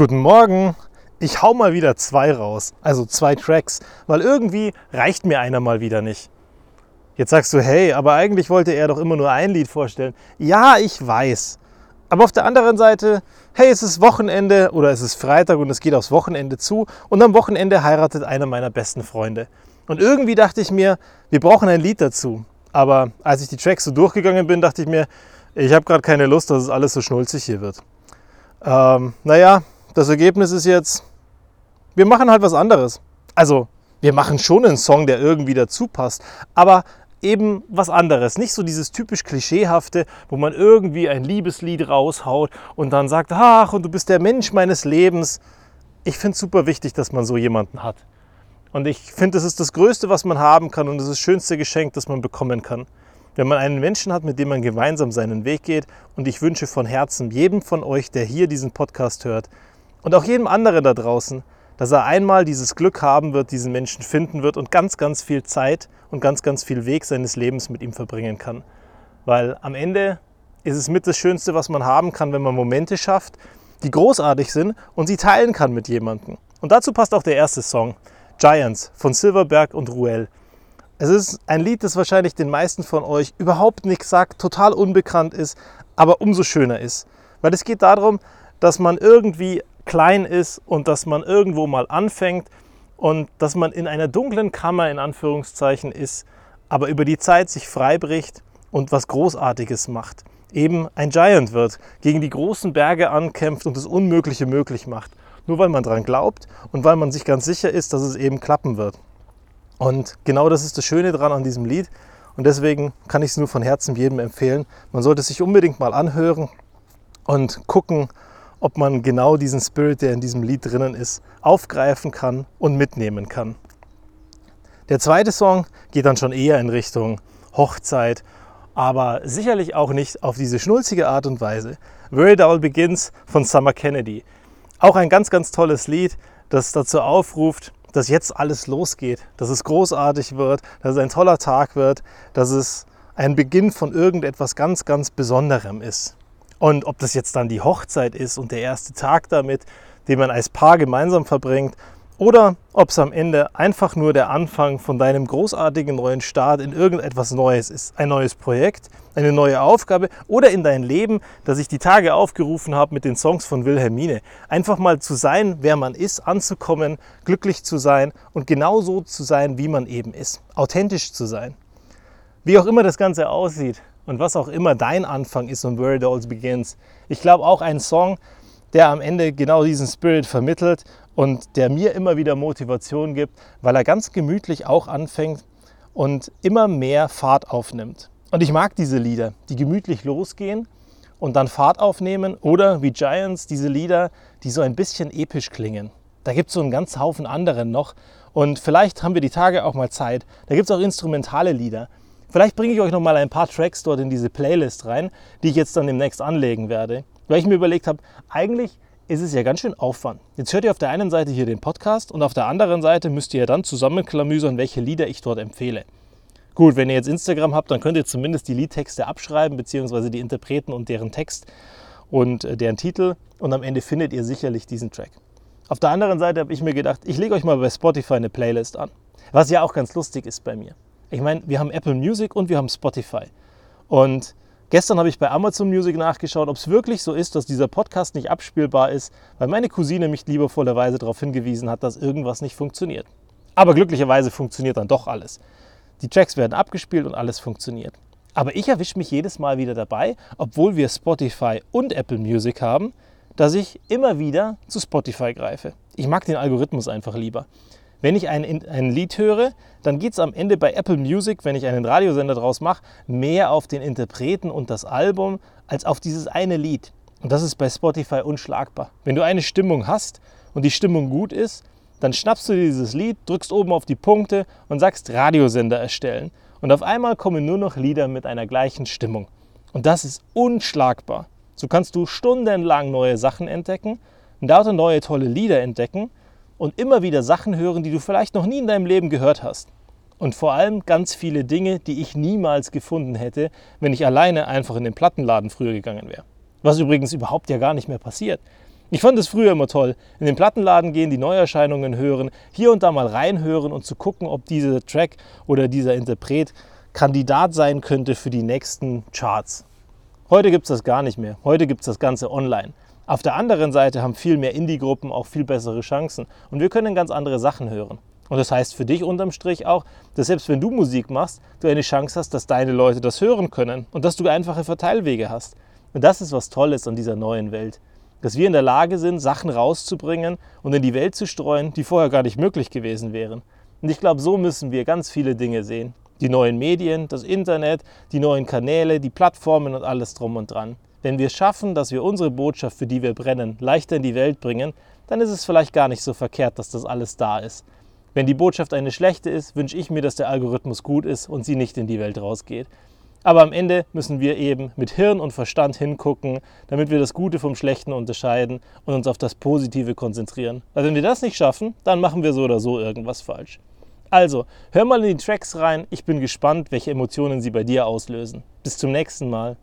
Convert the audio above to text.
Guten Morgen. Ich hau mal wieder zwei raus, also zwei Tracks, weil irgendwie reicht mir einer mal wieder nicht. Jetzt sagst du, hey, aber eigentlich wollte er doch immer nur ein Lied vorstellen. Ja, ich weiß. Aber auf der anderen Seite, hey, es ist Wochenende oder es ist Freitag und es geht aufs Wochenende zu und am Wochenende heiratet einer meiner besten Freunde. Und irgendwie dachte ich mir, wir brauchen ein Lied dazu. Aber als ich die Tracks so durchgegangen bin, dachte ich mir, ich habe gerade keine Lust, dass es alles so schnulzig hier wird. Ähm, naja, das Ergebnis ist jetzt, wir machen halt was anderes. Also, wir machen schon einen Song, der irgendwie dazu passt, aber eben was anderes. Nicht so dieses typisch Klischeehafte, wo man irgendwie ein Liebeslied raushaut und dann sagt, ach, und du bist der Mensch meines Lebens. Ich finde es super wichtig, dass man so jemanden hat. Und ich finde, das ist das Größte, was man haben kann und das ist das schönste Geschenk, das man bekommen kann. Wenn man einen Menschen hat, mit dem man gemeinsam seinen Weg geht. Und ich wünsche von Herzen jedem von euch, der hier diesen Podcast hört und auch jedem anderen da draußen, dass er einmal dieses Glück haben wird, diesen Menschen finden wird und ganz, ganz viel Zeit und ganz, ganz viel Weg seines Lebens mit ihm verbringen kann. Weil am Ende ist es mit das Schönste, was man haben kann, wenn man Momente schafft, die großartig sind und sie teilen kann mit jemandem. Und dazu passt auch der erste Song, Giants von Silverberg und Ruel. Es ist ein Lied, das wahrscheinlich den meisten von euch überhaupt nichts sagt, total unbekannt ist, aber umso schöner ist. Weil es geht darum, dass man irgendwie klein ist und dass man irgendwo mal anfängt und dass man in einer dunklen Kammer in Anführungszeichen ist, aber über die Zeit sich freibricht und was Großartiges macht. Eben ein Giant wird, gegen die großen Berge ankämpft und das Unmögliche möglich macht. Nur weil man daran glaubt und weil man sich ganz sicher ist, dass es eben klappen wird. Und genau das ist das Schöne daran an diesem Lied. Und deswegen kann ich es nur von Herzen jedem empfehlen. Man sollte es sich unbedingt mal anhören und gucken, ob man genau diesen Spirit, der in diesem Lied drinnen ist, aufgreifen kann und mitnehmen kann. Der zweite Song geht dann schon eher in Richtung Hochzeit, aber sicherlich auch nicht auf diese schnulzige Art und Weise. Very Dull Begins von Summer Kennedy. Auch ein ganz, ganz tolles Lied, das dazu aufruft, dass jetzt alles losgeht, dass es großartig wird, dass es ein toller Tag wird, dass es ein Beginn von irgendetwas ganz, ganz Besonderem ist. Und ob das jetzt dann die Hochzeit ist und der erste Tag damit, den man als Paar gemeinsam verbringt, oder ob es am Ende einfach nur der Anfang von deinem großartigen neuen Start in irgendetwas Neues ist. Ein neues Projekt, eine neue Aufgabe oder in dein Leben, das ich die Tage aufgerufen habe mit den Songs von Wilhelmine. Einfach mal zu sein, wer man ist, anzukommen, glücklich zu sein und genau so zu sein, wie man eben ist. Authentisch zu sein. Wie auch immer das Ganze aussieht, und was auch immer dein Anfang ist und Where It All Begins. Ich glaube auch ein Song, der am Ende genau diesen Spirit vermittelt und der mir immer wieder Motivation gibt, weil er ganz gemütlich auch anfängt und immer mehr Fahrt aufnimmt. Und ich mag diese Lieder, die gemütlich losgehen und dann Fahrt aufnehmen oder wie Giants diese Lieder, die so ein bisschen episch klingen. Da gibt es so einen ganz Haufen anderen noch und vielleicht haben wir die Tage auch mal Zeit. Da gibt es auch instrumentale Lieder, Vielleicht bringe ich euch noch mal ein paar Tracks dort in diese Playlist rein, die ich jetzt dann demnächst anlegen werde, weil ich mir überlegt habe, eigentlich ist es ja ganz schön Aufwand. Jetzt hört ihr auf der einen Seite hier den Podcast und auf der anderen Seite müsst ihr ja dann zusammenklamüsern, welche Lieder ich dort empfehle. Gut, wenn ihr jetzt Instagram habt, dann könnt ihr zumindest die Liedtexte abschreiben, beziehungsweise die Interpreten und deren Text und äh, deren Titel und am Ende findet ihr sicherlich diesen Track. Auf der anderen Seite habe ich mir gedacht, ich lege euch mal bei Spotify eine Playlist an, was ja auch ganz lustig ist bei mir. Ich meine, wir haben Apple Music und wir haben Spotify. Und gestern habe ich bei Amazon Music nachgeschaut, ob es wirklich so ist, dass dieser Podcast nicht abspielbar ist, weil meine Cousine mich liebevollerweise darauf hingewiesen hat, dass irgendwas nicht funktioniert. Aber glücklicherweise funktioniert dann doch alles. Die Tracks werden abgespielt und alles funktioniert. Aber ich erwische mich jedes Mal wieder dabei, obwohl wir Spotify und Apple Music haben, dass ich immer wieder zu Spotify greife. Ich mag den Algorithmus einfach lieber. Wenn ich ein, ein Lied höre, dann geht es am Ende bei Apple Music, wenn ich einen Radiosender draus mache, mehr auf den Interpreten und das Album als auf dieses eine Lied. Und das ist bei Spotify unschlagbar. Wenn du eine Stimmung hast und die Stimmung gut ist, dann schnappst du dieses Lied, drückst oben auf die Punkte und sagst Radiosender erstellen. Und auf einmal kommen nur noch Lieder mit einer gleichen Stimmung. Und das ist unschlagbar. So kannst du stundenlang neue Sachen entdecken und lauter neue tolle Lieder entdecken und immer wieder Sachen hören, die du vielleicht noch nie in deinem Leben gehört hast. Und vor allem ganz viele Dinge, die ich niemals gefunden hätte, wenn ich alleine einfach in den Plattenladen früher gegangen wäre. Was übrigens überhaupt ja gar nicht mehr passiert. Ich fand es früher immer toll, in den Plattenladen gehen, die Neuerscheinungen hören, hier und da mal reinhören und zu gucken, ob dieser Track oder dieser Interpret Kandidat sein könnte für die nächsten Charts. Heute gibt es das gar nicht mehr. Heute gibt es das Ganze online. Auf der anderen Seite haben viel mehr Indie-Gruppen auch viel bessere Chancen und wir können ganz andere Sachen hören. Und das heißt für dich unterm Strich auch, dass selbst wenn du Musik machst, du eine Chance hast, dass deine Leute das hören können und dass du einfache Verteilwege hast. Und das ist was Tolles an dieser neuen Welt dass wir in der Lage sind, Sachen rauszubringen und in die Welt zu streuen, die vorher gar nicht möglich gewesen wären. Und ich glaube, so müssen wir ganz viele Dinge sehen. Die neuen Medien, das Internet, die neuen Kanäle, die Plattformen und alles drum und dran. Wenn wir schaffen, dass wir unsere Botschaft, für die wir brennen, leichter in die Welt bringen, dann ist es vielleicht gar nicht so verkehrt, dass das alles da ist. Wenn die Botschaft eine schlechte ist, wünsche ich mir, dass der Algorithmus gut ist und sie nicht in die Welt rausgeht. Aber am Ende müssen wir eben mit Hirn und Verstand hingucken, damit wir das Gute vom Schlechten unterscheiden und uns auf das Positive konzentrieren. Weil wenn wir das nicht schaffen, dann machen wir so oder so irgendwas falsch. Also, hör mal in die Tracks rein. Ich bin gespannt, welche Emotionen sie bei dir auslösen. Bis zum nächsten Mal.